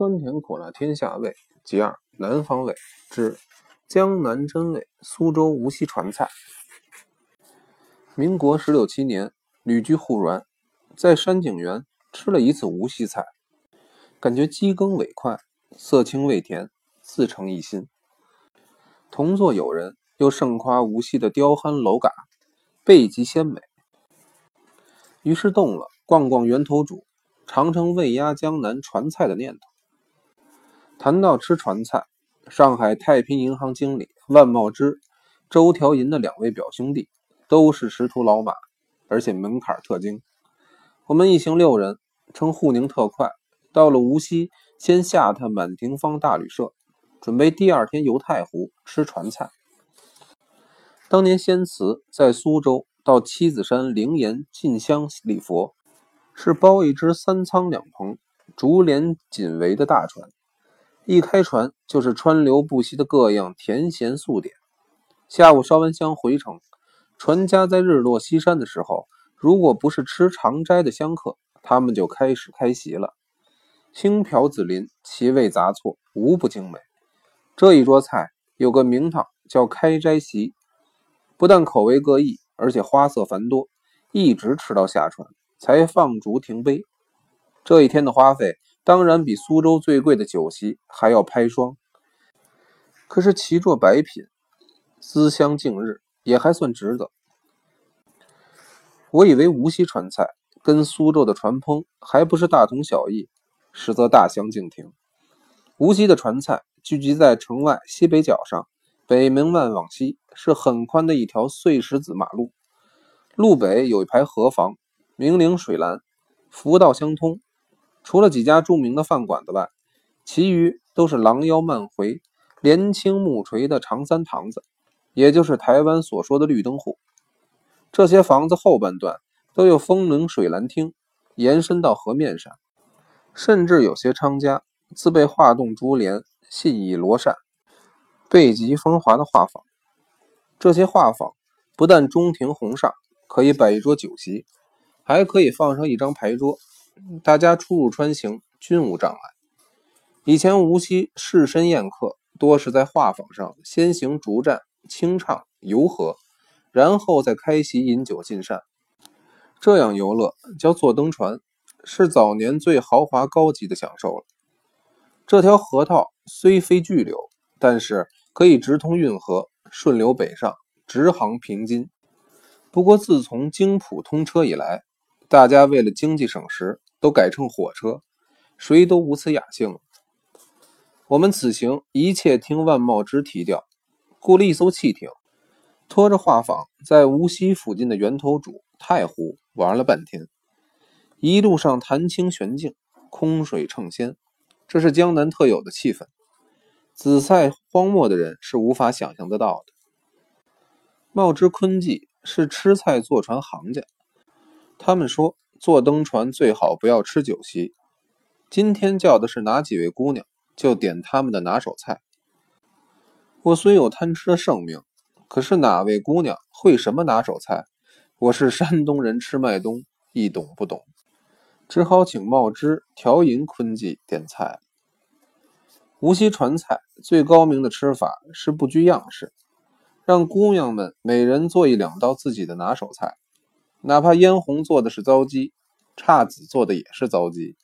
酸甜苦辣天下味，其二南方味之江南真味苏州无锡传菜。民国十六七年，旅居沪软，在山景园吃了一次无锡菜，感觉鸡羹味快，色清味甜，自成一心。同座友人又盛夸无锡的雕憨楼嘎，倍极鲜美，于是动了逛逛源头主。尝尝味压江南传菜的念头。谈到吃船菜，上海太平银行经理万茂之、周调银的两位表兄弟都是识途老马，而且门槛特精。我们一行六人乘沪宁特快到了无锡，先下榻满庭芳大旅社，准备第二天游太湖吃船菜。当年仙慈在苏州到七子山灵岩进香礼佛。是包一只三舱两棚、竹帘锦围的大船，一开船就是川流不息的各样甜咸素点。下午烧完香回城，船家在日落西山的时候，如果不是吃长斋的香客，他们就开始开席了。青瓢子林，其味杂错，无不精美。这一桌菜有个名堂，叫开斋席，不但口味各异，而且花色繁多，一直吃到下船。才放烛停杯，这一天的花费当然比苏州最贵的酒席还要拍双。可是齐桌白品，思乡敬日，也还算值得。我以为无锡传菜跟苏州的传烹还不是大同小异，实则大相径庭。无锡的传菜聚集在城外西北角上，北门外往西是很宽的一条碎石子马路，路北有一排河房。明陵水蓝，福道相通。除了几家著名的饭馆子外，其余都是狼腰漫回、连青木垂的长三堂子，也就是台湾所说的绿灯户。这些房子后半段都有风铃水蓝厅，延伸到河面上，甚至有些商家自备画栋珠帘、细倚罗扇、背极风华的画舫。这些画舫不但中庭红上，可以摆一桌酒席。还可以放上一张牌桌，大家出入穿行均无障碍。以前无锡士绅宴客多是在画舫上先行竹战、清唱、游河，然后再开席饮酒进膳。这样游乐叫坐登船，是早年最豪华高级的享受了。这条河套虽非巨流，但是可以直通运河，顺流北上，直航平津。不过自从京浦通车以来，大家为了经济省时，都改乘火车，谁都无此雅兴。我们此行一切听万茂之提调，雇了一艘汽艇，拖着画舫在无锡附近的源头渚太湖玩了半天。一路上潭清玄静，空水称仙，这是江南特有的气氛。紫菜荒漠的人是无法想象得到的。茂之坤记是吃菜坐船行家。他们说，坐登船最好不要吃酒席。今天叫的是哪几位姑娘，就点他们的拿手菜。我虽有贪吃的盛名，可是哪位姑娘会什么拿手菜？我是山东人，吃麦冬，一懂不懂，只好请茂之调银坤记点菜。无锡传菜最高明的吃法是不拘样式，让姑娘们每人做一两道自己的拿手菜。哪怕嫣红做的是糟鸡，姹紫做的也是糟鸡，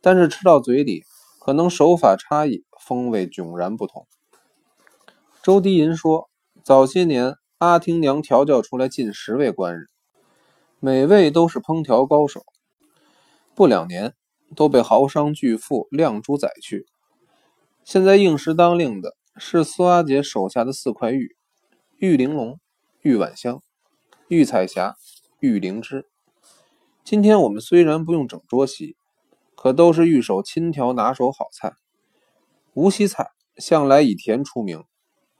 但是吃到嘴里，可能手法差异，风味迥然不同。周迪银说，早些年阿廷娘调教出来近十位官人，每位都是烹调高手，不两年都被豪商巨富亮珠宰去。现在应时当令的是苏阿姐手下的四块玉：玉玲珑、玉婉香、玉彩霞。玉灵芝，今天我们虽然不用整桌席，可都是玉手亲调拿手好菜。无锡菜向来以甜出名，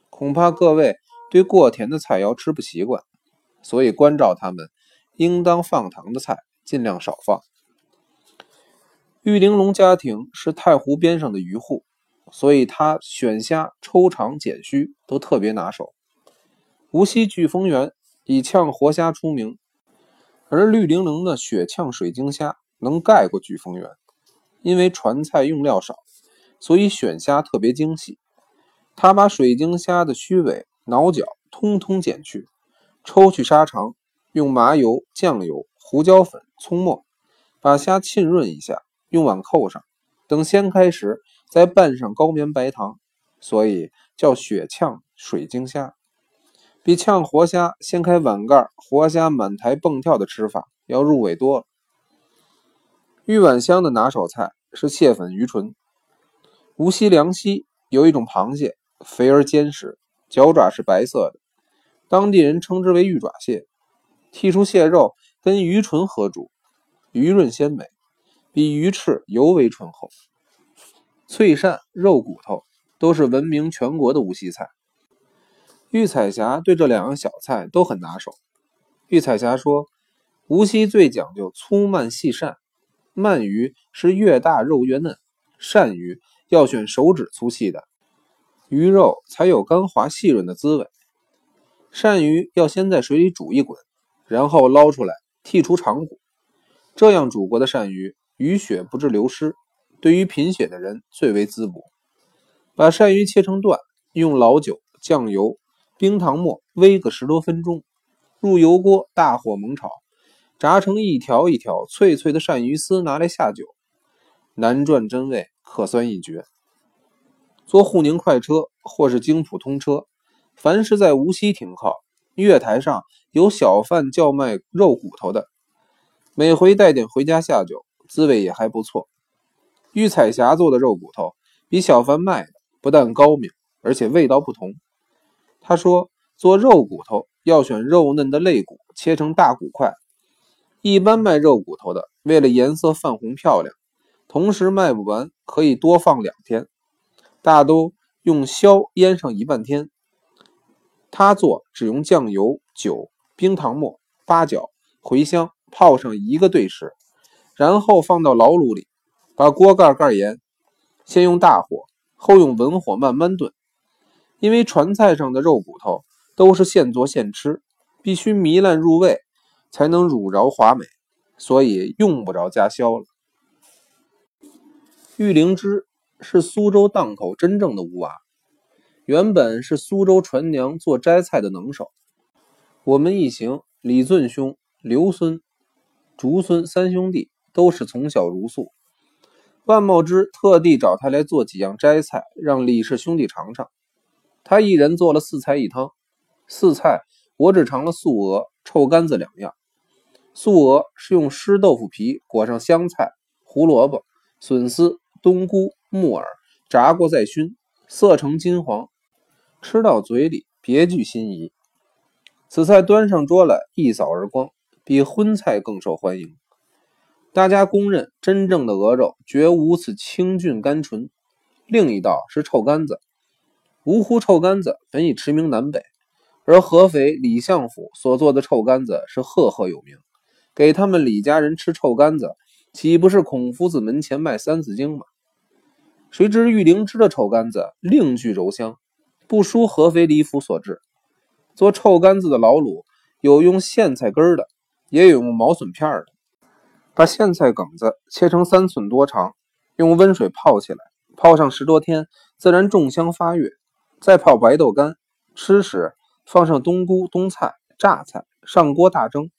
恐怕各位对过甜的菜肴吃不习惯，所以关照他们，应当放糖的菜尽量少放。玉玲珑家庭是太湖边上的渔户，所以他选虾、抽肠、剪须都特别拿手。无锡聚丰园以炝活虾出名。而绿玲珑的雪炝水晶虾能盖过聚丰园，因为传菜用料少，所以选虾特别精细。他把水晶虾的须尾、脑角通通剪去，抽去沙肠，用麻油、酱油、胡椒粉、葱末把虾浸润一下，用碗扣上。等掀开时，再拌上高棉白糖，所以叫雪炝水晶虾。比炝活虾掀开碗盖，活虾满台蹦跳的吃法要入味多了。玉碗香的拿手菜是蟹粉鱼唇。无锡梁溪有一种螃蟹。肥而坚实，脚爪是白色的，当地人称之为玉爪蟹。剔出蟹肉，跟鱼唇合煮，鱼润鲜美，比鱼翅尤为醇厚。脆鳝、肉骨头都是闻名全国的无锡菜。玉彩霞对这两样小菜都很拿手。玉彩霞说：“无锡最讲究粗鳗细鳝，鳗鱼是越大肉越嫩，鳝鱼要选手指粗细的。”鱼肉才有干滑细润的滋味。鳝鱼要先在水里煮一滚，然后捞出来剔除肠骨，这样煮过的鳝鱼鱼血不致流失，对于贫血的人最为滋补。把鳝鱼切成段，用老酒、酱油、冰糖末煨个十多分钟，入油锅大火猛炒，炸成一条一条脆脆的鳝鱼丝，拿来下酒，难赚真味，可酸一绝。坐沪宁快车或是京普通车，凡是在无锡停靠，月台上有小贩叫卖肉骨头的，每回带点回家下酒，滋味也还不错。玉彩霞做的肉骨头比小贩卖的不但高明，而且味道不同。他说，做肉骨头要选肉嫩的肋骨，切成大骨块。一般卖肉骨头的，为了颜色泛红漂亮，同时卖不完，可以多放两天。大都用硝腌上一半天，他做只用酱油、酒、冰糖末、八角、茴香泡上一个对时，然后放到老卤里，把锅盖盖严，先用大火，后用文火慢慢炖。因为传菜上的肉骨头都是现做现吃，必须糜烂入味，才能乳饶华美，所以用不着加硝了。玉灵芝。是苏州档口真正的乌娃，原本是苏州传娘做摘菜的能手。我们一行李尊兄、刘孙、竹孙三兄弟都是从小如素。万茂之特地找他来做几样摘菜，让李氏兄弟尝尝。他一人做了四菜一汤。四菜我只尝了素鹅、臭干子两样。素鹅是用湿豆腐皮裹上香菜、胡萝卜、笋丝、冬菇。木耳炸过再熏，色呈金黄，吃到嘴里别具心仪。此菜端上桌来，一扫而光，比荤菜更受欢迎。大家公认，真正的鹅肉绝无此清俊甘醇。另一道是臭干子，芜湖臭干子本已驰名南北，而合肥李相府所做的臭干子是赫赫有名。给他们李家人吃臭干子，岂不是孔夫子门前卖三字经吗？谁知玉灵芝的臭干子另具柔香，不输合肥李府所制。做臭干子的老卤有用苋菜根的，也有用毛笋片的。把苋菜梗子切成三寸多长，用温水泡起来，泡上十多天，自然重香发悦。再泡白豆干，吃时放上冬菇、冬菜、榨菜，上锅大蒸。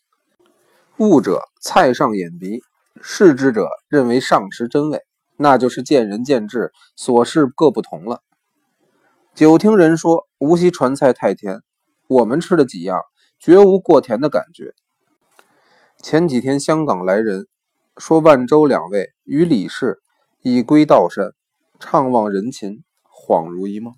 悟者菜上眼鼻，视之者认为上食真味。那就是见仁见智，所事各不同了。久听人说无锡传菜太甜，我们吃了几样绝无过甜的感觉。前几天香港来人说，万州两位与李氏已归道山，怅望人情，恍如一梦。